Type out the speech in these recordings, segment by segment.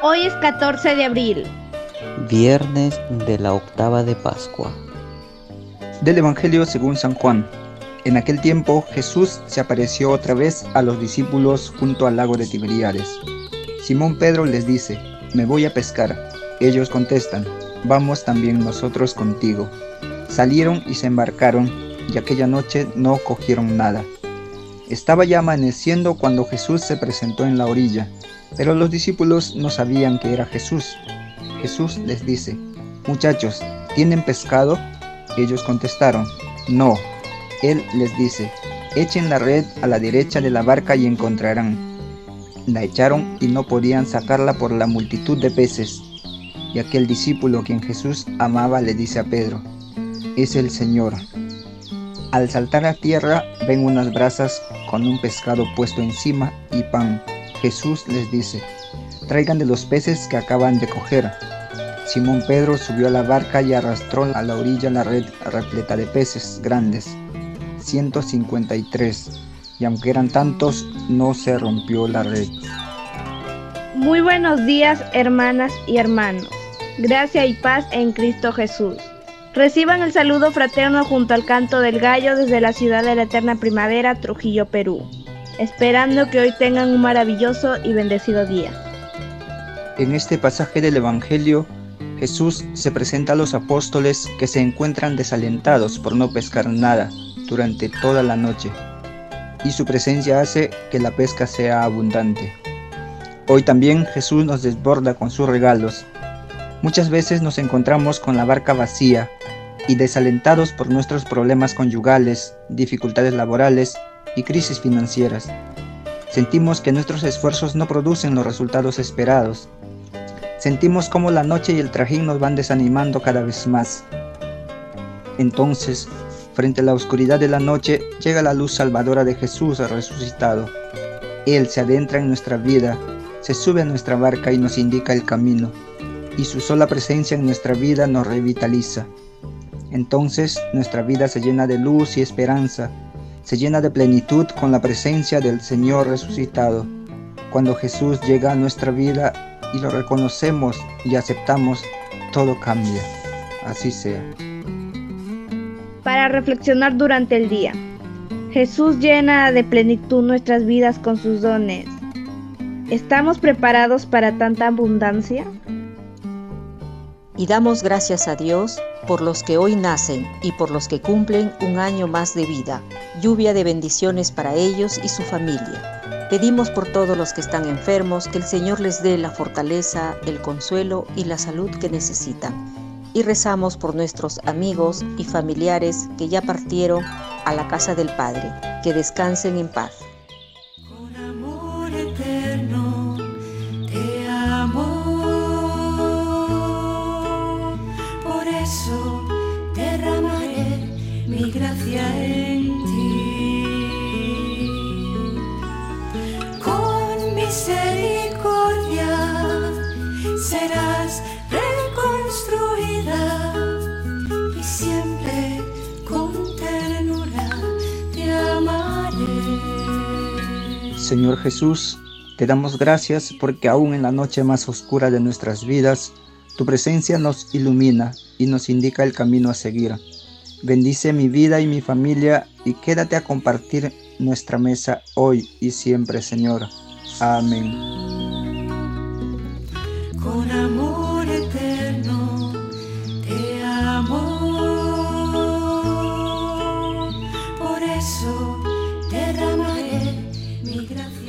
Hoy es 14 de abril. Viernes de la octava de Pascua. Del Evangelio según San Juan. En aquel tiempo Jesús se apareció otra vez a los discípulos junto al lago de Tiberíades. Simón Pedro les dice, me voy a pescar. Ellos contestan, vamos también nosotros contigo. Salieron y se embarcaron, y aquella noche no cogieron nada. Estaba ya amaneciendo cuando Jesús se presentó en la orilla, pero los discípulos no sabían que era Jesús. Jesús les dice, muchachos, ¿tienen pescado? Ellos contestaron, no. Él les dice, echen la red a la derecha de la barca y encontrarán. La echaron y no podían sacarla por la multitud de peces. Y aquel discípulo quien Jesús amaba le dice a Pedro, es el Señor. Al saltar a tierra ven unas brasas con un pescado puesto encima y pan. Jesús les dice, traigan de los peces que acaban de coger. Simón Pedro subió a la barca y arrastró a la orilla la red repleta de peces grandes, 153, y aunque eran tantos, no se rompió la red. Muy buenos días, hermanas y hermanos. Gracia y paz en Cristo Jesús. Reciban el saludo fraterno junto al canto del gallo desde la ciudad de la eterna primavera, Trujillo, Perú, esperando que hoy tengan un maravilloso y bendecido día. En este pasaje del Evangelio, Jesús se presenta a los apóstoles que se encuentran desalentados por no pescar nada durante toda la noche, y su presencia hace que la pesca sea abundante. Hoy también Jesús nos desborda con sus regalos. Muchas veces nos encontramos con la barca vacía y desalentados por nuestros problemas conyugales, dificultades laborales y crisis financieras. Sentimos que nuestros esfuerzos no producen los resultados esperados. Sentimos como la noche y el trajín nos van desanimando cada vez más. Entonces, frente a la oscuridad de la noche, llega la luz salvadora de Jesús resucitado. Él se adentra en nuestra vida, se sube a nuestra barca y nos indica el camino, y su sola presencia en nuestra vida nos revitaliza. Entonces nuestra vida se llena de luz y esperanza, se llena de plenitud con la presencia del Señor resucitado. Cuando Jesús llega a nuestra vida y lo reconocemos y aceptamos, todo cambia. Así sea. Para reflexionar durante el día. Jesús llena de plenitud nuestras vidas con sus dones. ¿Estamos preparados para tanta abundancia? Y damos gracias a Dios por los que hoy nacen y por los que cumplen un año más de vida, lluvia de bendiciones para ellos y su familia. Pedimos por todos los que están enfermos que el Señor les dé la fortaleza, el consuelo y la salud que necesitan. Y rezamos por nuestros amigos y familiares que ya partieron a la casa del Padre, que descansen en paz. Gracia en ti. Con misericordia serás reconstruida y siempre con ternura te amaré. Señor Jesús, te damos gracias porque aún en la noche más oscura de nuestras vidas, tu presencia nos ilumina y nos indica el camino a seguir. Bendice mi vida y mi familia y quédate a compartir nuestra mesa hoy y siempre, Señor. Amén. Con amor eterno te amo. Por eso derramaré mi gracia.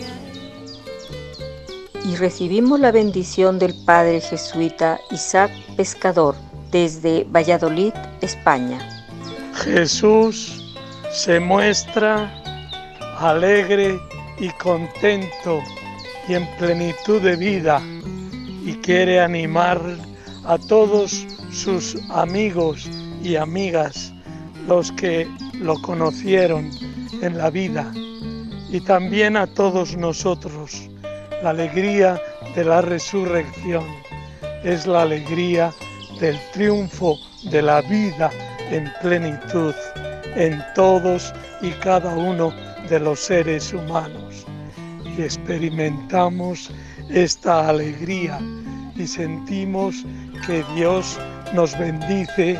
Y recibimos la bendición del Padre Jesuita Isaac Pescador desde Valladolid, España. Jesús se muestra alegre y contento y en plenitud de vida y quiere animar a todos sus amigos y amigas, los que lo conocieron en la vida, y también a todos nosotros. La alegría de la resurrección es la alegría del triunfo de la vida en plenitud en todos y cada uno de los seres humanos y experimentamos esta alegría y sentimos que Dios nos bendice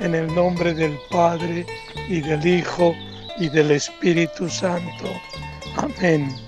en el nombre del Padre y del Hijo y del Espíritu Santo. Amén.